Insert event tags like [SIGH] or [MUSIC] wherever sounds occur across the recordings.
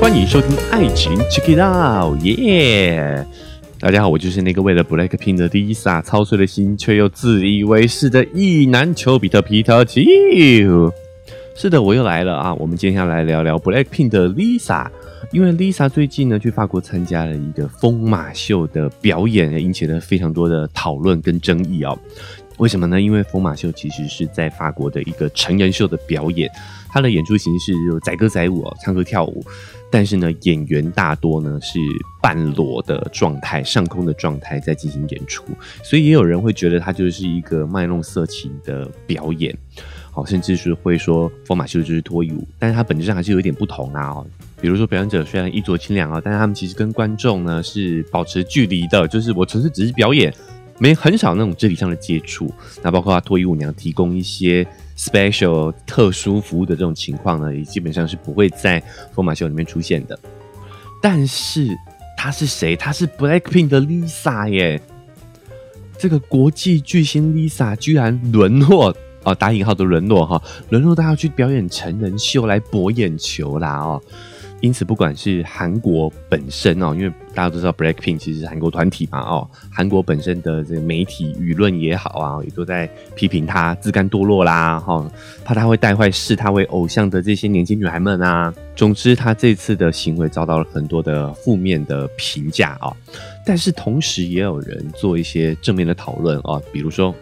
欢迎收听《爱情 Check It Out》，耶！大家好，我就是那个为了 Blackpink 的 Lisa 操碎了心却又自以为是的意难求比特皮特丘。是的，我又来了啊！我们接下来聊聊 Blackpink 的 Lisa，因为 Lisa 最近呢去法国参加了一个疯马秀的表演，引起了非常多的讨论跟争议哦。为什么呢？因为疯马秀其实是在法国的一个成人秀的表演，他的演出形式有载歌载舞哦，唱歌跳舞。但是呢，演员大多呢是半裸的状态、上空的状态在进行演出，所以也有人会觉得他就是一个卖弄色情的表演，好，甚至是会说疯马秀就是脱衣舞，但是它本质上还是有一点不同啊。哦，比如说表演者虽然衣着清凉啊，但是他们其实跟观众呢是保持距离的，就是我纯粹只是表演，没很少那种肢体上的接触。那包括脱衣舞娘提供一些。Special 特殊服务的这种情况呢，也基本上是不会在疯马秀里面出现的。但是他是谁？他是 Blackpink 的 Lisa 耶！这个国际巨星 Lisa 居然沦落哦，打引号的沦落哈，沦落到要去表演成人秀来博眼球啦哦。因此，不管是韩国本身哦，因为大家都知道 Blackpink 其实是韩国团体嘛哦，韩国本身的这个媒体舆论也好啊，也都在批评他自甘堕落啦，哈，怕他会带坏视他为偶像的这些年轻女孩们啊。总之，他这次的行为遭到了很多的负面的评价啊。但是同时，也有人做一些正面的讨论啊，比如说，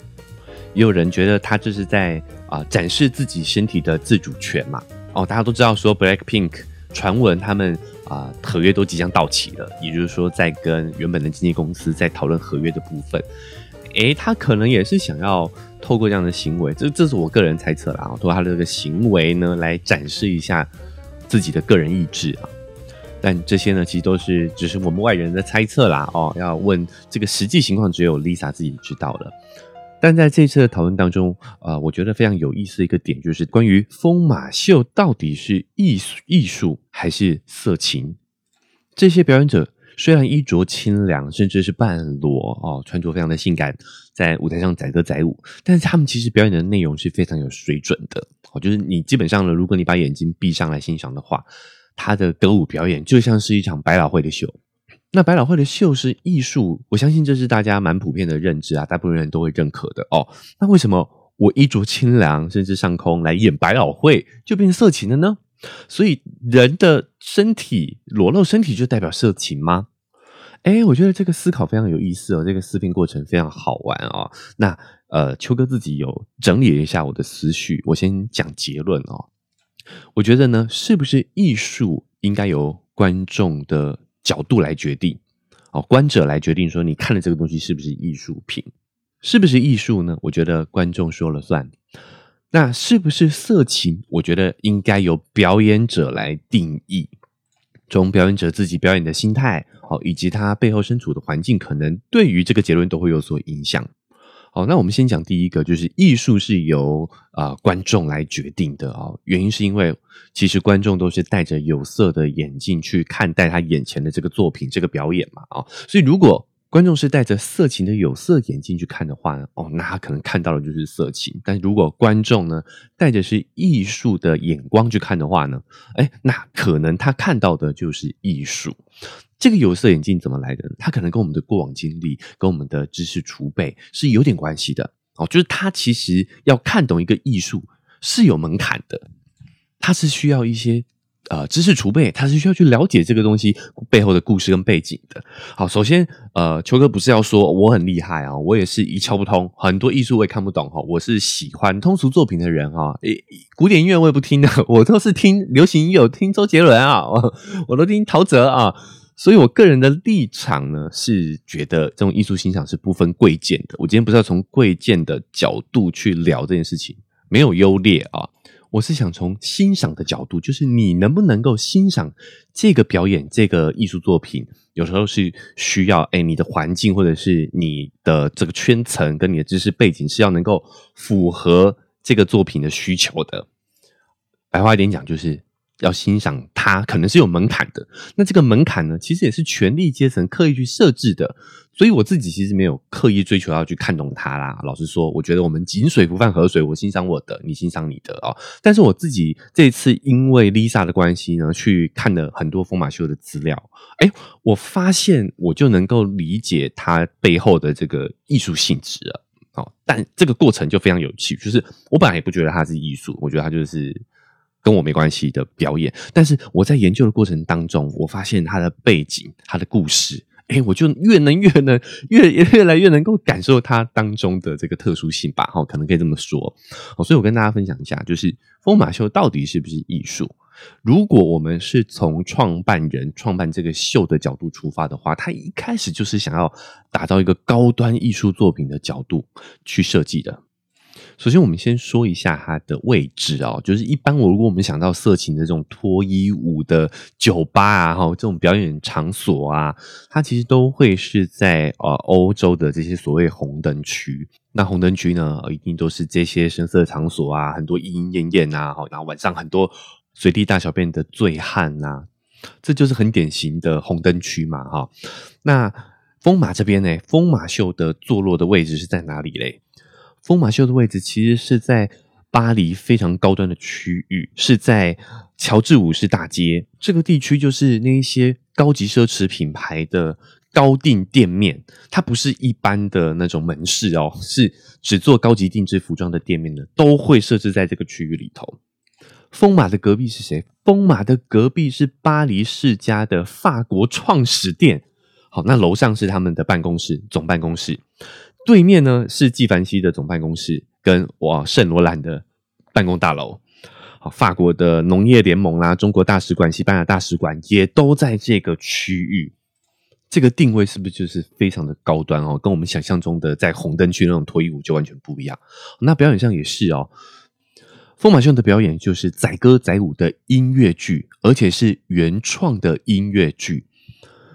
也有人觉得他这是在啊展示自己身体的自主权嘛。哦，大家都知道说 Blackpink。传闻他们啊合约都即将到期了，也就是说在跟原本的经纪公司在讨论合约的部分。诶，他可能也是想要透过这样的行为，这这是我个人猜测啦，通过他的这个行为呢来展示一下自己的个人意志啊。但这些呢其实都是只是我们外人的猜测啦哦，要问这个实际情况只有 Lisa 自己知道了。但在这次的讨论当中，啊，我觉得非常有意思的一个点，就是关于疯马秀到底是艺术艺术还是色情？这些表演者虽然衣着清凉，甚至是半裸哦，穿着非常的性感，在舞台上载歌载舞，但是他们其实表演的内容是非常有水准的哦。就是你基本上呢，如果你把眼睛闭上来欣赏的话，他的歌舞表演就像是一场百老汇的秀。那百老汇的秀是艺术，我相信这是大家蛮普遍的认知啊，大部分人都会认可的哦。那为什么我衣着清凉，甚至上空来演百老汇就变色情了呢？所以人的身体裸露身体就代表色情吗？哎，我觉得这个思考非常有意思哦，这个思辨过程非常好玩哦。那呃，秋哥自己有整理了一下我的思绪，我先讲结论哦。我觉得呢，是不是艺术应该由观众的？角度来决定，哦，观者来决定说你看的这个东西是不是艺术品，是不是艺术呢？我觉得观众说了算。那是不是色情？我觉得应该由表演者来定义。从表演者自己表演的心态，哦，以及他背后身处的环境，可能对于这个结论都会有所影响。好，那我们先讲第一个，就是艺术是由啊观众来决定的啊。原因是因为其实观众都是戴着有色的眼镜去看待他眼前的这个作品、这个表演嘛啊。所以如果观众是带着色情的有色眼镜去看的话呢，哦，那他可能看到的就是色情。但如果观众呢带着是艺术的眼光去看的话呢，哎，那可能他看到的就是艺术。这个有色眼镜怎么来的？它可能跟我们的过往经历、跟我们的知识储备是有点关系的哦。就是他其实要看懂一个艺术是有门槛的，它是需要一些呃知识储备，它是需要去了解这个东西背后的故事跟背景的。好，首先呃，秋哥不是要说我很厉害啊，我也是一窍不通，很多艺术我也看不懂哈。我是喜欢通俗作品的人哈，古典音乐我也不听的，[LAUGHS] 我都是听流行音乐，听周杰伦啊，[LAUGHS] 我都听陶喆啊。所以，我个人的立场呢，是觉得这种艺术欣赏是不分贵贱的。我今天不是要从贵贱的角度去聊这件事情，没有优劣啊。我是想从欣赏的角度，就是你能不能够欣赏这个表演、这个艺术作品，有时候是需要哎，你的环境或者是你的这个圈层跟你的知识背景是要能够符合这个作品的需求的。白话一点讲，就是要欣赏它。可能是有门槛的。那这个门槛呢，其实也是权力阶层刻意去设置的。所以我自己其实没有刻意追求要去看懂它啦。老实说，我觉得我们井水不犯河水，我欣赏我的，你欣赏你的哦。但是我自己这次因为 Lisa 的关系呢，去看了很多疯马秀的资料，哎，我发现我就能够理解它背后的这个艺术性质了。哦，但这个过程就非常有趣，就是我本来也不觉得它是艺术，我觉得它就是跟我没关系的表演。但是我在研究的过程当中，我发现他的背景、他的故事。哎，我就越能越能越越来越能够感受他当中的这个特殊性吧，哈，可能可以这么说。哦，所以我跟大家分享一下，就是疯马秀到底是不是艺术？如果我们是从创办人创办这个秀的角度出发的话，他一开始就是想要打造一个高端艺术作品的角度去设计的。首先，我们先说一下它的位置哦，就是一般我如果我们想到色情的这种脱衣舞的酒吧啊，哈，这种表演场所啊，它其实都会是在呃欧洲的这些所谓红灯区。那红灯区呢，一定都是这些声色场所啊，很多莺莺燕燕啊，然后晚上很多随地大小便的醉汉呐，这就是很典型的红灯区嘛，哈。那风马这边呢，风马秀的坐落的位置是在哪里嘞？疯马秀的位置其实是在巴黎非常高端的区域，是在乔治五世大街这个地区，就是那一些高级奢侈品牌的高定店面，它不是一般的那种门市哦，是只做高级定制服装的店面呢，都会设置在这个区域里头。疯马的隔壁是谁？疯马的隔壁是巴黎世家的法国创始店。好，那楼上是他们的办公室，总办公室。对面呢是纪梵希的总办公室，跟哇圣罗兰的办公大楼。好，法国的农业联盟啦，中国大使馆、西班牙大使馆也都在这个区域。这个定位是不是就是非常的高端哦？跟我们想象中的在红灯区那种脱衣舞就完全不一样。那表演上也是哦，风马秀的表演就是载歌载舞的音乐剧，而且是原创的音乐剧。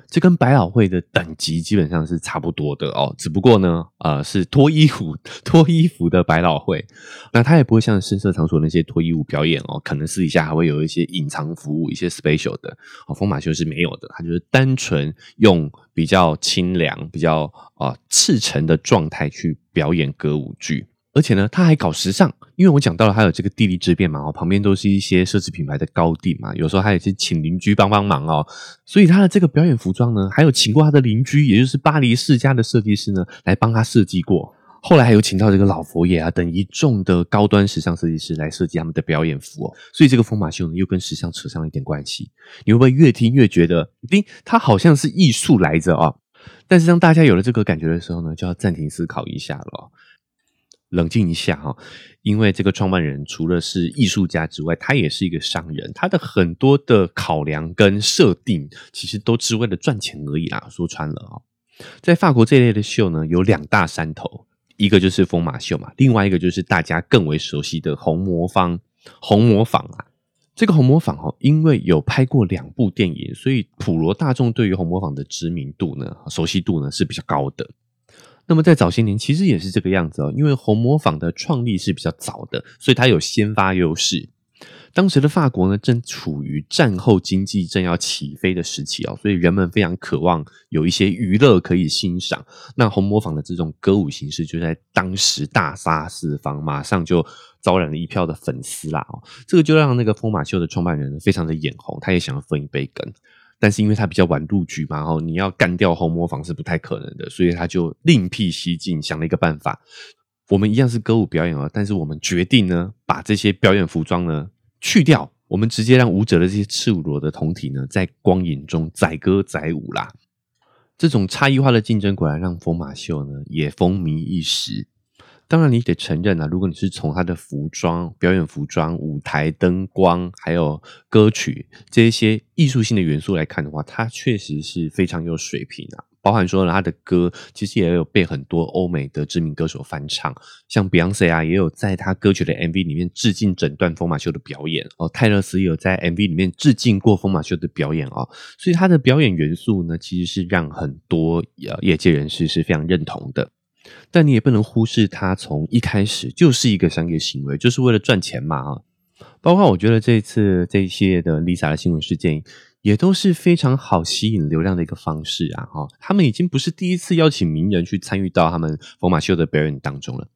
这跟百老汇的等级基本上是差不多的哦，只不过呢，呃，是脱衣服脱衣服的百老汇，[LAUGHS] 那它也不会像深色场所那些脱衣舞表演哦，可能私底下还会有一些隐藏服务，一些 special 的哦。疯马秀是没有的，它就是单纯用比较清凉、比较啊赤诚的状态去表演歌舞剧。而且呢，他还搞时尚，因为我讲到了，他有这个地利之便嘛，哦，旁边都是一些奢侈品牌的高地嘛，有时候他也是请邻居帮帮忙哦，所以他的这个表演服装呢，还有请过他的邻居，也就是巴黎世家的设计师呢，来帮他设计过。后来还有请到这个老佛爷啊等一众的高端时尚设计师来设计他们的表演服哦，所以这个疯马秀呢，又跟时尚扯上了一点关系。你会不会越听越觉得，诶，它好像是艺术来着啊？但是当大家有了这个感觉的时候呢，就要暂停思考一下了。冷静一下哈，因为这个创办人除了是艺术家之外，他也是一个商人。他的很多的考量跟设定，其实都只为了赚钱而已啦。说穿了啊，在法国这类的秀呢，有两大山头，一个就是疯马秀嘛，另外一个就是大家更为熟悉的红魔方、红模仿啊。这个红模仿哦，因为有拍过两部电影，所以普罗大众对于红模仿的知名度呢、熟悉度呢是比较高的。那么在早些年，其实也是这个样子哦。因为红模仿的创立是比较早的，所以它有先发优势。当时的法国呢，正处于战后经济正要起飞的时期哦，所以人们非常渴望有一些娱乐可以欣赏。那红模仿的这种歌舞形式，就在当时大杀四方，马上就招揽了一票的粉丝啦。哦，这个就让那个疯马秀的创办人非常的眼红，他也想要分一杯羹。但是因为他比较晚入局嘛，哦，你要干掉红模仿是不太可能的，所以他就另辟蹊径，想了一个办法。我们一样是歌舞表演哦，但是我们决定呢，把这些表演服装呢去掉，我们直接让舞者的这些赤裸的酮体呢，在光影中载歌载舞啦。这种差异化的竞争，果然让疯马秀呢也风靡一时。当然，你得承认啊，如果你是从他的服装、表演服装、舞台灯光，还有歌曲这一些艺术性的元素来看的话，他确实是非常有水平啊。包含说他的歌，其实也有被很多欧美的知名歌手翻唱，像 Beyonce 啊，也有在他歌曲的 MV 里面致敬整段疯马秀的表演哦。泰勒斯也有在 MV 里面致敬过疯马秀的表演哦。所以他的表演元素呢，其实是让很多呃业界人士是非常认同的。但你也不能忽视，它从一开始就是一个商业行为，就是为了赚钱嘛啊！包括我觉得这次这一系列的 Lisa 的新闻事件，也都是非常好吸引流量的一个方式啊！哈，他们已经不是第一次邀请名人去参与到他们疯马秀的表演当中了。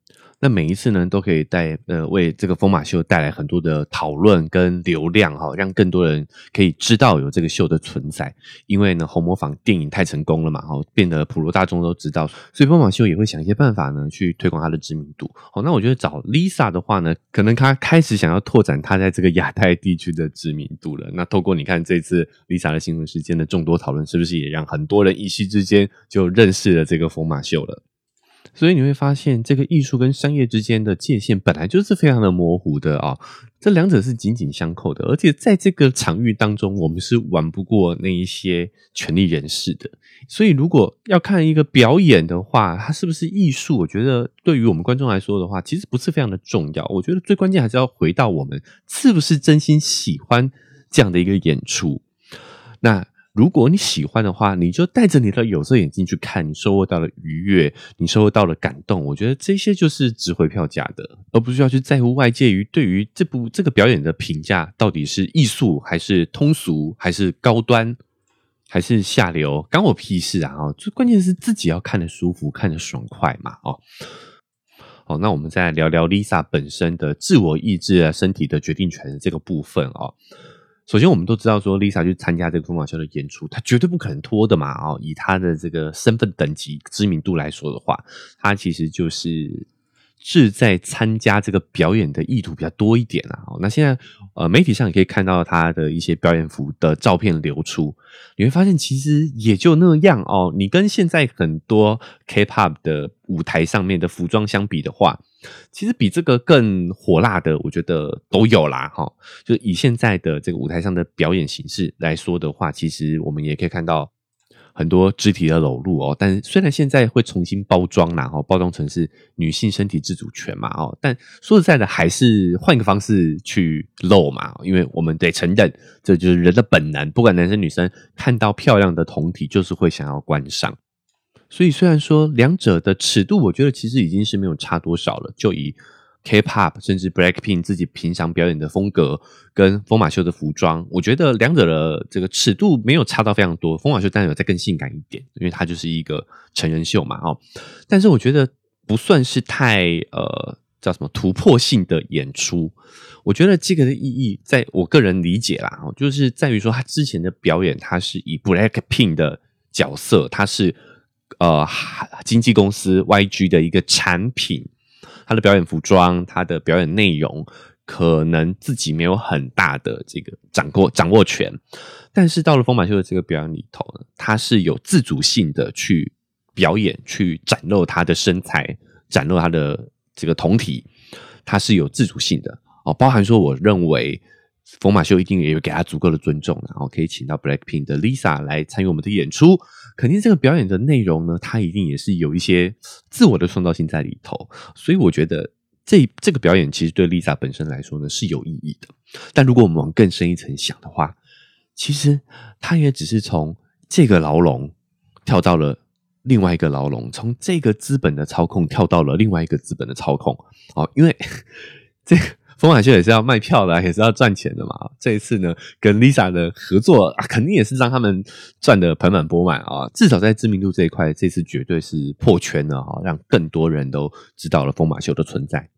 那每一次呢，都可以带呃为这个疯马秀带来很多的讨论跟流量哈，让更多人可以知道有这个秀的存在。因为呢，红模仿电影太成功了嘛，哈，变得普罗大众都知道，所以疯马秀也会想一些办法呢，去推广它的知名度。好，那我觉得找 Lisa 的话呢，可能他开始想要拓展他在这个亚太地区的知名度了。那透过你看这次 Lisa 的新闻事件的众多讨论，是不是也让很多人一夕之间就认识了这个疯马秀了？所以你会发现，这个艺术跟商业之间的界限本来就是非常的模糊的啊，这两者是紧紧相扣的。而且在这个场域当中，我们是玩不过那一些权力人士的。所以，如果要看一个表演的话，它是不是艺术？我觉得对于我们观众来说的话，其实不是非常的重要。我觉得最关键还是要回到我们是不是真心喜欢这样的一个演出。那。如果你喜欢的话，你就带着你的有色眼镜去看，你收获到了愉悦，你收获到了感动。我觉得这些就是值回票价的，而不需要去在乎外界于对于这部这个表演的评价到底是艺术还是通俗还是高端还是下流，关我屁事啊！哦，最关键是自己要看得舒服，看得爽快嘛！哦，好，那我们再来聊聊 Lisa 本身的自我意志啊，身体的决定权这个部分哦。首先，我们都知道说，Lisa 去参加这个疯马秀的演出，她绝对不可能拖的嘛！哦，以她的这个身份等级、知名度来说的话，她其实就是志在参加这个表演的意图比较多一点啊。那现在呃，媒体上也可以看到他的一些表演服的照片流出，你会发现其实也就那样哦。你跟现在很多 K-pop 的舞台上面的服装相比的话，其实比这个更火辣的，我觉得都有啦，哈。就以现在的这个舞台上的表演形式来说的话，其实我们也可以看到很多肢体的裸露哦。但虽然现在会重新包装然后包装成是女性身体自主权嘛，哦，但说实在的，还是换一个方式去露嘛，因为我们得承认，这就是人的本能，不管男生女生，看到漂亮的酮体，就是会想要观赏。所以虽然说两者的尺度，我觉得其实已经是没有差多少了。就以 K-pop 甚至 Blackpink 自己平常表演的风格跟疯马秀的服装，我觉得两者的这个尺度没有差到非常多。疯马秀当然有再更性感一点，因为它就是一个成人秀嘛，哦。但是我觉得不算是太呃叫什么突破性的演出。我觉得这个的意义，在我个人理解啦，哦，就是在于说他之前的表演，他是以 Blackpink 的角色，他是。呃，经纪公司 YG 的一个产品，他的表演服装，他的表演内容，可能自己没有很大的这个掌握掌握权，但是到了丰满秀的这个表演里头呢，他是有自主性的去表演，去展露他的身材，展露他的这个酮体，他是有自主性的哦，包含说，我认为。疯马秀一定也有给他足够的尊重，然后可以请到 Blackpink 的 Lisa 来参与我们的演出。肯定这个表演的内容呢，它一定也是有一些自我的创造性在里头。所以我觉得这这个表演其实对 Lisa 本身来说呢是有意义的。但如果我们往更深一层想的话，其实他也只是从这个牢笼跳到了另外一个牢笼，从这个资本的操控跳到了另外一个资本的操控。哦，因为 [LAUGHS] 这个。风马秀也是要卖票的，也是要赚钱的嘛。这一次呢，跟 Lisa 的合作啊，肯定也是让他们赚的盆满钵满啊。至少在知名度这一块，这次绝对是破圈了哈，让更多人都知道了风马秀的存在。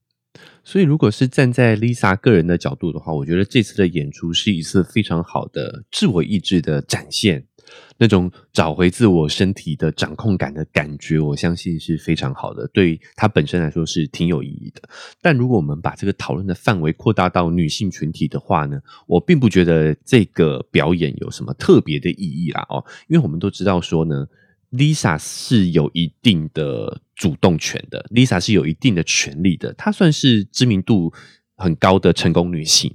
所以，如果是站在 Lisa 个人的角度的话，我觉得这次的演出是一次非常好的自我意志的展现。那种找回自我身体的掌控感的感觉，我相信是非常好的，对她本身来说是挺有意义的。但如果我们把这个讨论的范围扩大到女性群体的话呢，我并不觉得这个表演有什么特别的意义啦哦，因为我们都知道说呢，Lisa 是有一定的主动权的，Lisa 是有一定的权利的，她算是知名度很高的成功女性。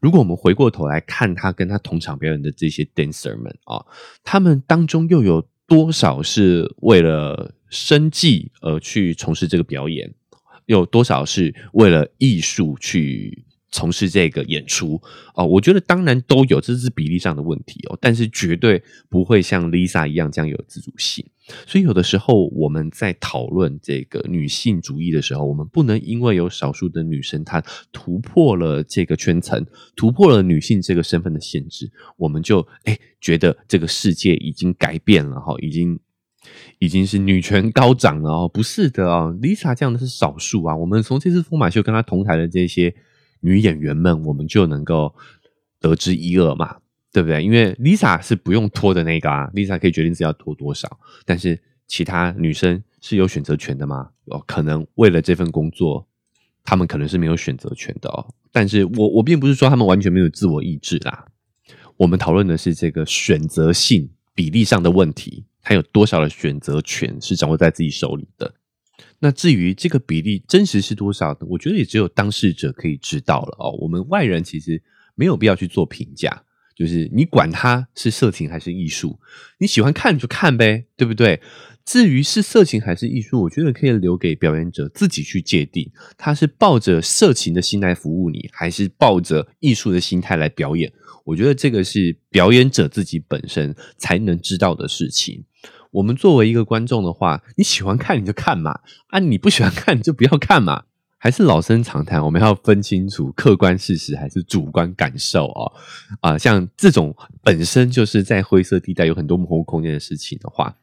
如果我们回过头来看他跟他同场表演的这些 dancer 们啊，他们当中又有多少是为了生计而去从事这个表演？有多少是为了艺术去从事这个演出哦，我觉得当然都有，这是比例上的问题哦，但是绝对不会像 Lisa 一样这样有自主性。所以有的时候我们在讨论这个女性主义的时候，我们不能因为有少数的女生她突破了这个圈层，突破了女性这个身份的限制，我们就哎觉得这个世界已经改变了哈，已经已经是女权高涨了哦，不是的哦，Lisa 这样的是少数啊。我们从这次疯马秀跟她同台的这些女演员们，我们就能够得知一二嘛。对不对？因为 Lisa 是不用拖的那个啊，Lisa 可以决定自己要拖多少，但是其他女生是有选择权的吗？哦，可能为了这份工作，她们可能是没有选择权的哦。但是我我并不是说她们完全没有自我意志啦。我们讨论的是这个选择性比例上的问题，还有多少的选择权是掌握在自己手里的。那至于这个比例真实是多少？我觉得也只有当事者可以知道了哦。我们外人其实没有必要去做评价。就是你管它是色情还是艺术，你喜欢看就看呗，对不对？至于是色情还是艺术，我觉得可以留给表演者自己去界定，他是抱着色情的心来服务你，还是抱着艺术的心态来表演。我觉得这个是表演者自己本身才能知道的事情。我们作为一个观众的话，你喜欢看你就看嘛，啊，你不喜欢看你就不要看嘛。还是老生常谈，我们要分清楚客观事实还是主观感受哦。啊，像这种本身就是在灰色地带有很多模糊空间的事情的话，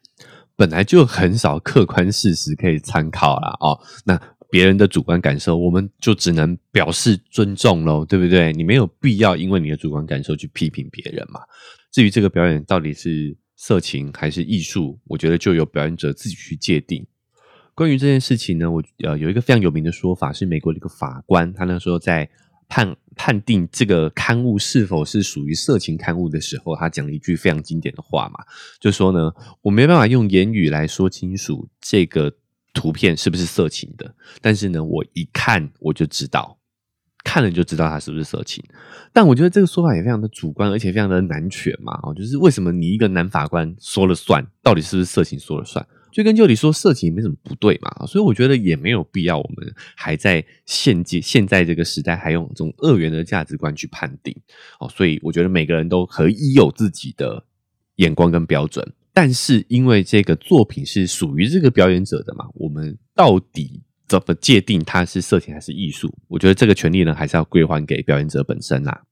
本来就很少客观事实可以参考了哦。那别人的主观感受，我们就只能表示尊重喽，对不对？你没有必要因为你的主观感受去批评别人嘛。至于这个表演到底是色情还是艺术，我觉得就由表演者自己去界定。关于这件事情呢，我呃有一个非常有名的说法，是美国的一个法官，他那时候在判判定这个刊物是否是属于色情刊物的时候，他讲了一句非常经典的话嘛，就说呢，我没办法用言语来说清楚这个图片是不是色情的，但是呢，我一看我就知道，看了就知道它是不是色情。但我觉得这个说法也非常的主观，而且非常的难全嘛，哦，就是为什么你一个男法官说了算，到底是不是色情说了算？追根究底，说色情没什么不对嘛，所以我觉得也没有必要，我们还在现界现在这个时代，还用这种二元的价值观去判定哦。所以我觉得每个人都可以有自己的眼光跟标准，但是因为这个作品是属于这个表演者的嘛，我们到底怎么界定它是色情还是艺术？我觉得这个权利呢，还是要归还给表演者本身啦。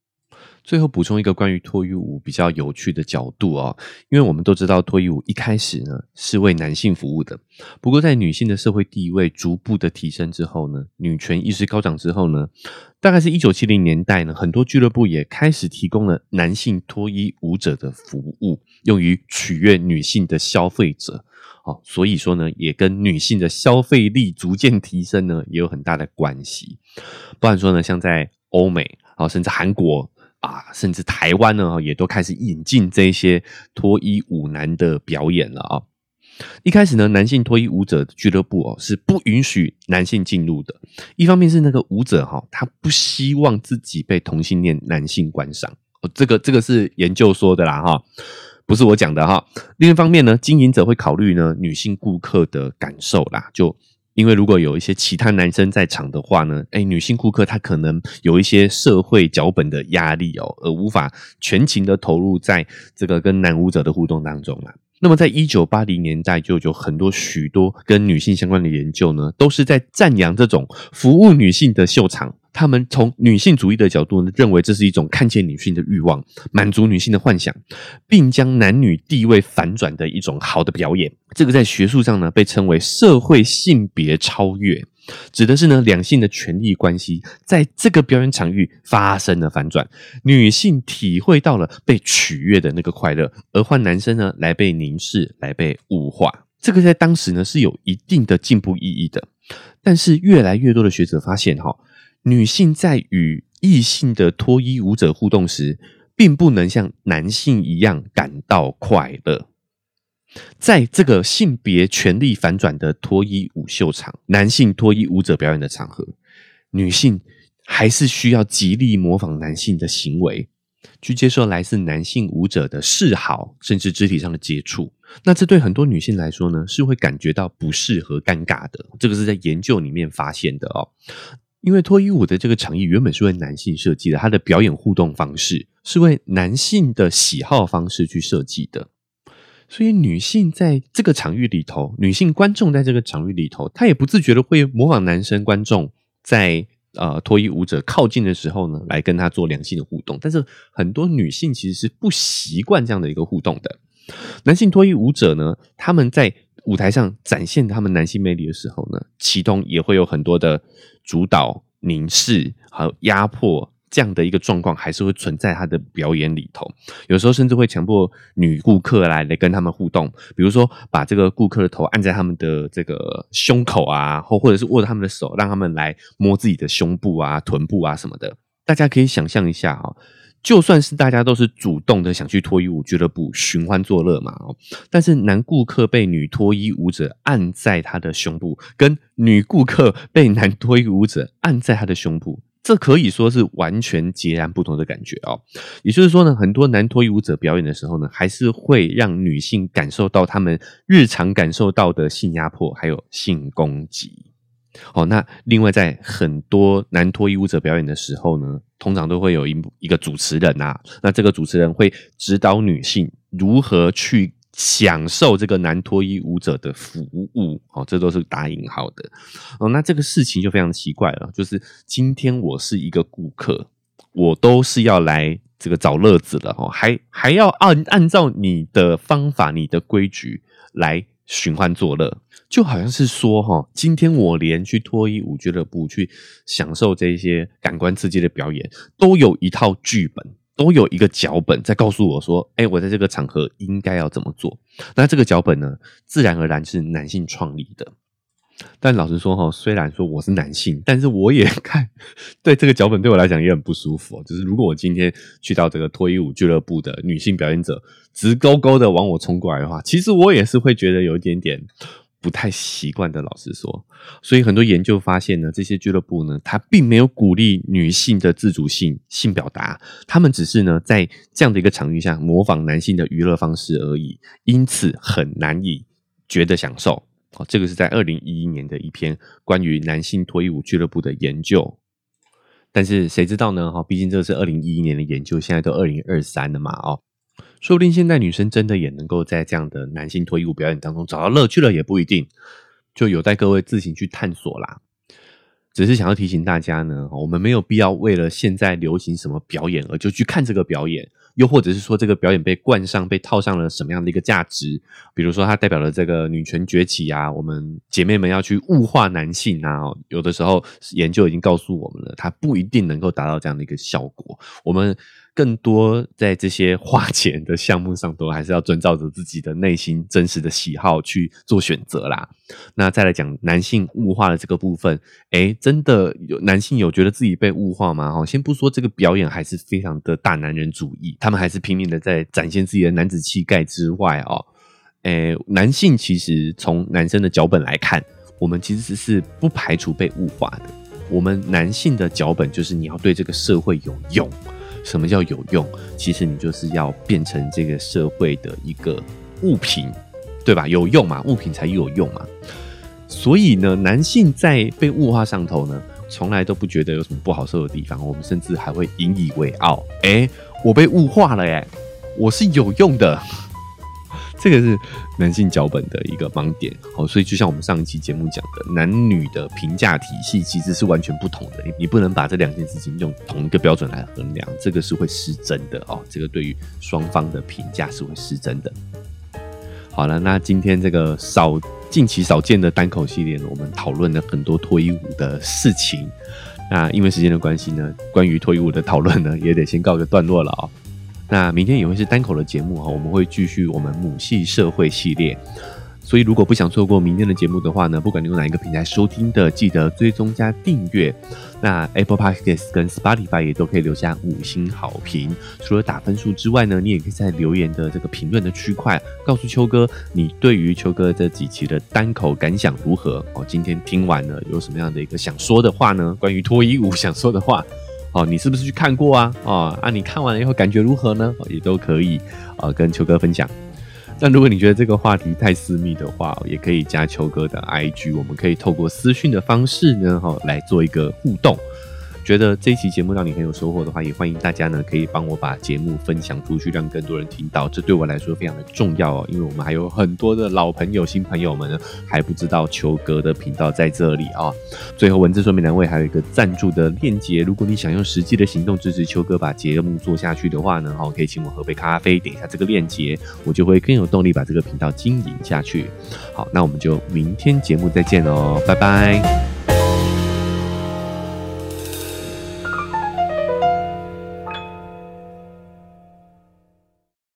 最后补充一个关于脱衣舞比较有趣的角度哦，因为我们都知道脱衣舞一开始呢是为男性服务的，不过在女性的社会地位逐步的提升之后呢，女权意识高涨之后呢，大概是一九七零年代呢，很多俱乐部也开始提供了男性脱衣舞者的服务，用于取悦女性的消费者。哦，所以说呢，也跟女性的消费力逐渐提升呢也有很大的关系。不然说呢，像在欧美啊，甚至韩国。啊，甚至台湾呢，也都开始引进这些脱衣舞男的表演了啊。一开始呢，男性脱衣舞者俱乐部哦是不允许男性进入的。一方面是那个舞者哈，他不希望自己被同性恋男性观赏。哦，这个这个是研究说的啦哈，不是我讲的哈。另一方面呢，经营者会考虑呢女性顾客的感受啦，就。因为如果有一些其他男生在场的话呢，哎，女性顾客她可能有一些社会脚本的压力哦，而无法全情的投入在这个跟男舞者的互动当中啦。那么，在一九八零年代就有很多许多跟女性相关的研究呢，都是在赞扬这种服务女性的秀场。他们从女性主义的角度呢，认为这是一种看见女性的欲望，满足女性的幻想，并将男女地位反转的一种好的表演。这个在学术上呢，被称为社会性别超越，指的是呢两性的权力关系在这个表演场域发生了反转，女性体会到了被取悦的那个快乐，而换男生呢来被凝视，来被物化。这个在当时呢是有一定的进步意义的，但是越来越多的学者发现哈。女性在与异性的脱衣舞者互动时，并不能像男性一样感到快乐。在这个性别权力反转的脱衣舞秀场，男性脱衣舞者表演的场合，女性还是需要极力模仿男性的行为，去接受来自男性舞者的示好，甚至肢体上的接触。那这对很多女性来说呢，是会感觉到不适和尴尬的。这个是在研究里面发现的哦。因为脱衣舞的这个场域原本是为男性设计的，它的表演互动方式是为男性的喜好方式去设计的，所以女性在这个场域里头，女性观众在这个场域里头，她也不自觉的会模仿男生观众在呃脱衣舞者靠近的时候呢，来跟他做良性的互动。但是很多女性其实是不习惯这样的一个互动的。男性脱衣舞者呢，他们在舞台上展现他们男性魅力的时候呢，其中也会有很多的主导、凝视和压迫这样的一个状况，还是会存在他的表演里头。有时候甚至会强迫女顾客来来跟他们互动，比如说把这个顾客的头按在他们的这个胸口啊，或或者是握着他们的手，让他们来摸自己的胸部啊、臀部啊什么的。大家可以想象一下哈。就算是大家都是主动的想去脱衣舞俱乐部寻欢作乐嘛，哦，但是男顾客被女脱衣舞者按在他的胸部，跟女顾客被男脱衣舞者按在他的胸部，这可以说是完全截然不同的感觉哦。也就是说呢，很多男脱衣舞者表演的时候呢，还是会让女性感受到他们日常感受到的性压迫，还有性攻击。哦，那另外在很多男脱衣舞者表演的时候呢，通常都会有一一个主持人啊，那这个主持人会指导女性如何去享受这个男脱衣舞者的服务，哦，这都是打引号的。哦，那这个事情就非常奇怪了，就是今天我是一个顾客，我都是要来这个找乐子的哦，还还要按按照你的方法、你的规矩来。寻欢作乐，就好像是说哈，今天我连去脱衣舞俱乐部去享受这些感官刺激的表演，都有一套剧本，都有一个脚本在告诉我说，哎，我在这个场合应该要怎么做。那这个脚本呢，自然而然是男性创立的。但老实说哈，虽然说我是男性，但是我也 [LAUGHS] 看对这个脚本对我来讲也很不舒服。就是如果我今天去到这个脱衣舞俱乐部的女性表演者直勾勾的往我冲过来的话，其实我也是会觉得有一点点不太习惯的。老实说，所以很多研究发现呢，这些俱乐部呢，它并没有鼓励女性的自主性性表达，他们只是呢在这样的一个场域下模仿男性的娱乐方式而已，因此很难以觉得享受。哦，这个是在二零一一年的一篇关于男性脱衣舞俱乐部的研究，但是谁知道呢？哈，毕竟这是二零一一年的研究，现在都二零二三了嘛，哦，说不定现在女生真的也能够在这样的男性脱衣舞表演当中找到乐趣了，也不一定，就有待各位自行去探索啦。只是想要提醒大家呢，我们没有必要为了现在流行什么表演而就去看这个表演。又或者是说，这个表演被冠上、被套上了什么样的一个价值？比如说，它代表了这个女权崛起啊，我们姐妹们要去物化男性啊。有的时候，研究已经告诉我们了，它不一定能够达到这样的一个效果。我们。更多在这些花钱的项目上，都还是要遵照着自己的内心真实的喜好去做选择啦。那再来讲男性物化的这个部分，哎，真的有男性有觉得自己被物化吗？哈，先不说这个表演还是非常的大男人主义，他们还是拼命的在展现自己的男子气概之外哦，哎，男性其实从男生的脚本来看，我们其实是不排除被物化的。我们男性的脚本就是你要对这个社会有用。什么叫有用？其实你就是要变成这个社会的一个物品，对吧？有用嘛，物品才有用嘛。所以呢，男性在被物化上头呢，从来都不觉得有什么不好受的地方。我们甚至还会引以为傲。哎，我被物化了，哎，我是有用的。这个是男性脚本的一个盲点，好，所以就像我们上一期节目讲的，男女的评价体系其实是完全不同的，你你不能把这两件事情用同一个标准来衡量，这个是会失真的哦，这个对于双方的评价是会失真的。好了，那今天这个少近期少见的单口系列呢，我们讨论了很多脱衣舞的事情，那因为时间的关系呢，关于脱衣舞的讨论呢，也得先告个段落了啊。那明天也会是单口的节目哈，我们会继续我们母系社会系列，所以如果不想错过明天的节目的话呢，不管你用哪一个平台收听的，记得追踪加订阅。那 Apple Podcasts 跟 Spotify 也都可以留下五星好评。除了打分数之外呢，你也可以在留言的这个评论的区块告诉秋哥，你对于秋哥这几期的单口感想如何？哦，今天听完了有什么样的一个想说的话呢？关于脱衣舞想说的话。哦，你是不是去看过啊？哦，啊，你看完了以后感觉如何呢？也都可以，呃，跟秋哥分享。那如果你觉得这个话题太私密的话，也可以加秋哥的 IG，我们可以透过私讯的方式呢，哈，来做一个互动。觉得这一期节目让你很有收获的话，也欢迎大家呢可以帮我把节目分享出去，让更多人听到。这对我来说非常的重要哦，因为我们还有很多的老朋友、新朋友们呢还不知道球哥的频道在这里啊。最后文字说明栏位还有一个赞助的链接，如果你想用实际的行动支持秋哥把节目做下去的话呢，哈，可以请我喝杯咖啡，点一下这个链接，我就会更有动力把这个频道经营下去。好，那我们就明天节目再见喽，拜拜。